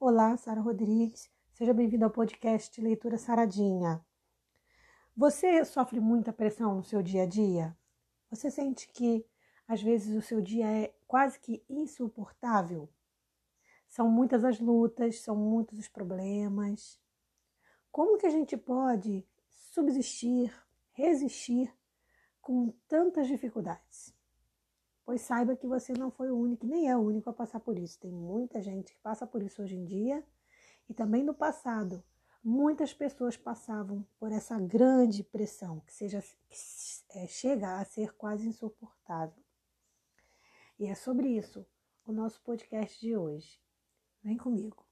Olá, Sara Rodrigues. Seja bem-vindo ao podcast Leitura Saradinha. Você sofre muita pressão no seu dia a dia? Você sente que às vezes o seu dia é quase que insuportável? São muitas as lutas, são muitos os problemas. Como que a gente pode subsistir, resistir com tantas dificuldades? Pois saiba que você não foi o único, nem é o único a passar por isso. Tem muita gente que passa por isso hoje em dia e também no passado. Muitas pessoas passavam por essa grande pressão que, seja, que é, chega a ser quase insuportável. E é sobre isso o nosso podcast de hoje. Vem comigo.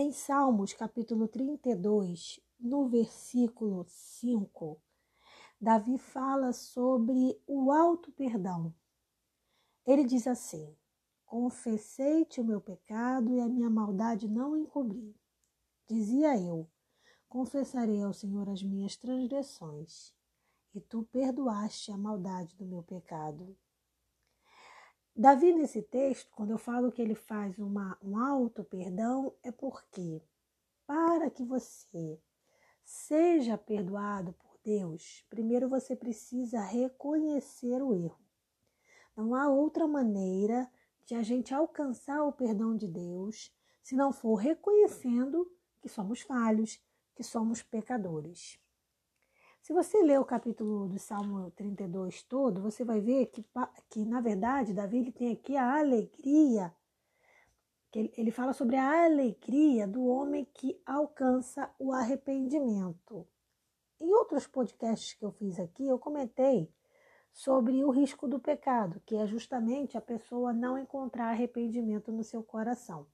Em Salmos, capítulo 32, no versículo 5, Davi fala sobre o alto perdão. Ele diz assim: Confessei-te o meu pecado e a minha maldade não encobri. Dizia eu: Confessarei ao Senhor as minhas transgressões, e tu perdoaste a maldade do meu pecado. Davi, nesse texto, quando eu falo que ele faz uma, um alto perdão, é porque, para que você seja perdoado por Deus, primeiro você precisa reconhecer o erro. Não há outra maneira de a gente alcançar o perdão de Deus se não for reconhecendo que somos falhos, que somos pecadores. Se você ler o capítulo do Salmo 32 todo, você vai ver que, que na verdade, Davi ele tem aqui a alegria que ele fala sobre a alegria do homem que alcança o arrependimento. Em outros podcasts que eu fiz aqui, eu comentei sobre o risco do pecado, que é justamente a pessoa não encontrar arrependimento no seu coração.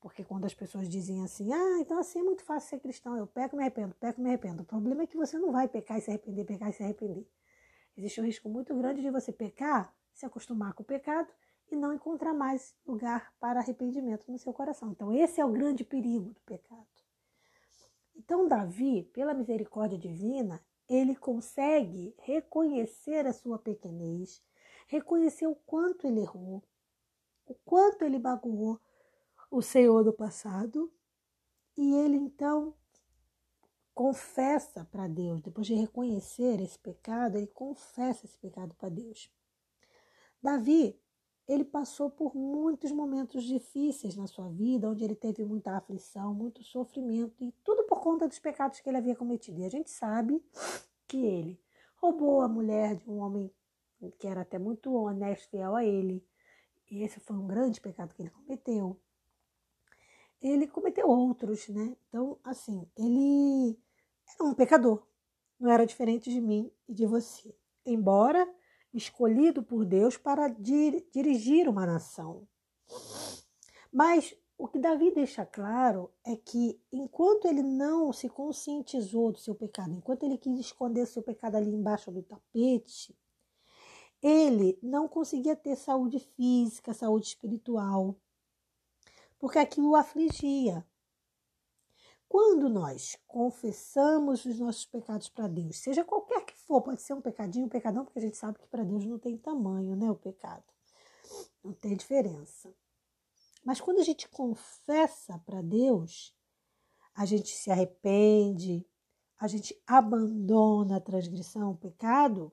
Porque quando as pessoas dizem assim, ah, então assim é muito fácil ser cristão, eu peco, me arrependo, peco, me arrependo. O problema é que você não vai pecar e se arrepender, pecar e se arrepender. Existe um risco muito grande de você pecar, se acostumar com o pecado e não encontrar mais lugar para arrependimento no seu coração. Então, esse é o grande perigo do pecado. Então, Davi, pela misericórdia divina, ele consegue reconhecer a sua pequenez, reconhecer o quanto ele errou, o quanto ele magoou o Senhor do passado, e ele então confessa para Deus, depois de reconhecer esse pecado, ele confessa esse pecado para Deus. Davi, ele passou por muitos momentos difíceis na sua vida, onde ele teve muita aflição, muito sofrimento, e tudo por conta dos pecados que ele havia cometido. E a gente sabe que ele roubou a mulher de um homem que era até muito honesto, fiel a ele. E esse foi um grande pecado que ele cometeu. Ele cometeu outros, né? Então, assim, ele era um pecador. Não era diferente de mim e de você. Embora escolhido por Deus para dir dirigir uma nação. Mas o que Davi deixa claro é que enquanto ele não se conscientizou do seu pecado, enquanto ele quis esconder seu pecado ali embaixo do tapete, ele não conseguia ter saúde física, saúde espiritual, porque aquilo o afligia. Quando nós confessamos os nossos pecados para Deus, seja qualquer que for, pode ser um pecadinho, um pecadão, porque a gente sabe que para Deus não tem tamanho, né, o pecado. Não tem diferença. Mas quando a gente confessa para Deus, a gente se arrepende, a gente abandona a transgressão, o pecado,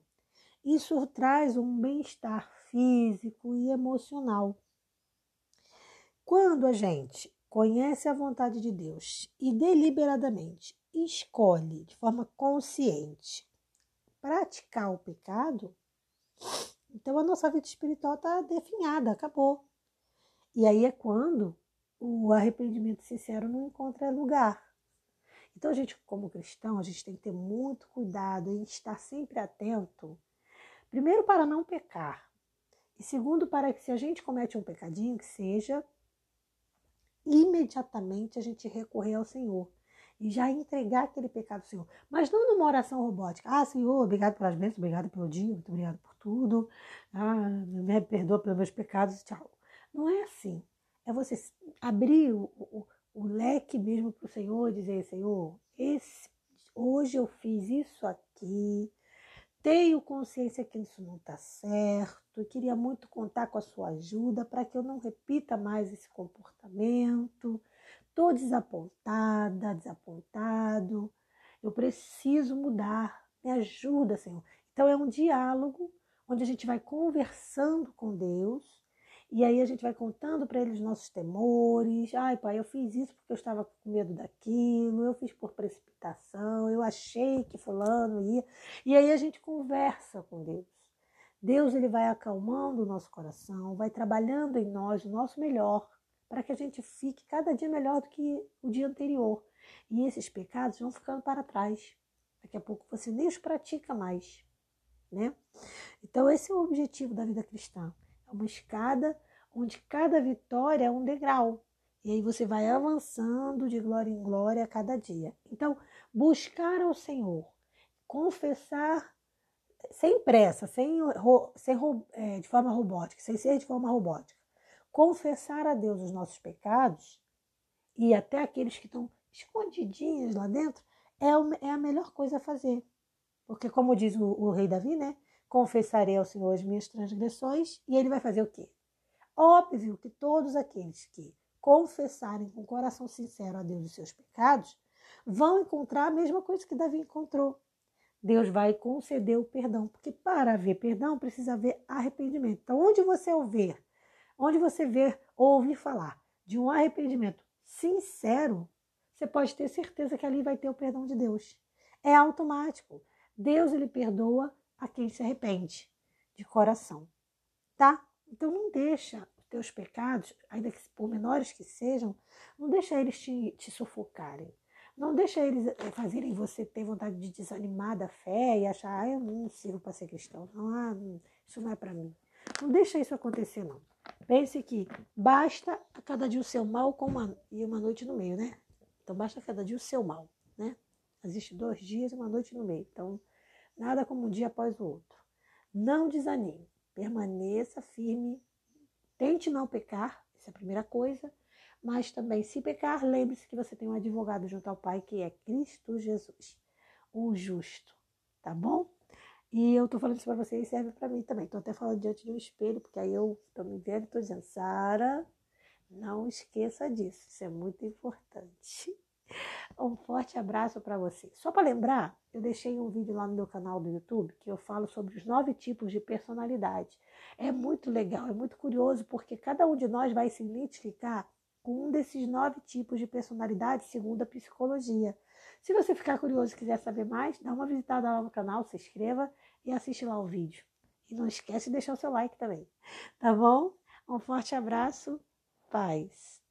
isso traz um bem-estar físico e emocional. Quando a gente conhece a vontade de Deus e deliberadamente escolhe de forma consciente praticar o pecado, então a nossa vida espiritual está definhada, acabou. E aí é quando o arrependimento sincero não encontra lugar. Então a gente, como cristão, a gente tem que ter muito cuidado em estar sempre atento, primeiro para não pecar, e segundo para que se a gente comete um pecadinho, que seja imediatamente a gente recorrer ao Senhor e já entregar aquele pecado ao Senhor. Mas não numa oração robótica. Ah, Senhor, obrigado pelas bênçãos, obrigado pelo dia, muito obrigado por tudo. Ah, me perdoa pelos meus pecados, tchau. Não é assim. É você abrir o, o, o leque mesmo para o Senhor e dizer, Senhor, esse, hoje eu fiz isso aqui, tenho consciência que isso não está certo e queria muito contar com a sua ajuda para que eu não repita mais esse comportamento. Estou desapontada, desapontado. Eu preciso mudar. Me ajuda, Senhor. Então é um diálogo onde a gente vai conversando com Deus e aí a gente vai contando para ele os nossos temores. Ai, pai, eu fiz isso porque eu estava com medo daquilo, eu fiz por precipitação, eu achei que fulano ia. E aí a gente conversa com Deus. Deus ele vai acalmando o nosso coração, vai trabalhando em nós o nosso melhor, para que a gente fique cada dia melhor do que o dia anterior. E esses pecados vão ficando para trás. Daqui a pouco você nem os pratica mais, né? Então esse é o objetivo da vida cristã uma escada onde cada vitória é um degrau. E aí você vai avançando de glória em glória a cada dia. Então, buscar ao Senhor, confessar sem pressa, sem, sem é, de forma robótica, sem ser de forma robótica. Confessar a Deus os nossos pecados e até aqueles que estão escondidinhos lá dentro é, é a melhor coisa a fazer. Porque, como diz o, o rei Davi, né? Confessarei ao Senhor as minhas transgressões, e ele vai fazer o quê? Óbvio que todos aqueles que confessarem com coração sincero a Deus os seus pecados vão encontrar a mesma coisa que Davi encontrou. Deus vai conceder o perdão, porque para haver perdão precisa haver arrependimento. Então, onde você ouvir, onde você ver ou ouvir falar de um arrependimento sincero, você pode ter certeza que ali vai ter o perdão de Deus. É automático. Deus ele perdoa a quem se arrepende de coração, tá? Então não deixa os teus pecados, ainda que por menores que sejam, não deixa eles te, te sufocarem. Não deixa eles eh, fazerem você ter vontade de desanimar da fé e achar, ah, eu não sirvo para ser cristão, não, ah, isso não é para mim. Não deixa isso acontecer, não. Pense que basta a cada dia o seu mal com uma, e uma noite no meio, né? Então basta a cada dia o seu mal, né? Existe dois dias e uma noite no meio. Então nada como um dia após o outro. Não desanime, permaneça firme, tente não pecar, essa é a primeira coisa, mas também, se pecar, lembre-se que você tem um advogado junto ao Pai, que é Cristo Jesus, o justo, tá bom? E eu tô falando isso para você e serve para mim também. Tô até falando diante de um espelho, porque aí eu tô me vendo e tô dizendo, Sara, não esqueça disso, isso é muito importante. Um forte abraço para você. Só para lembrar, eu deixei um vídeo lá no meu canal do YouTube que eu falo sobre os nove tipos de personalidade. É muito legal, é muito curioso porque cada um de nós vai se identificar com um desses nove tipos de personalidade segundo a psicologia. Se você ficar curioso e quiser saber mais, dá uma visitada lá no canal, se inscreva e assiste lá o vídeo. E não esquece de deixar o seu like também. Tá bom? Um forte abraço, paz.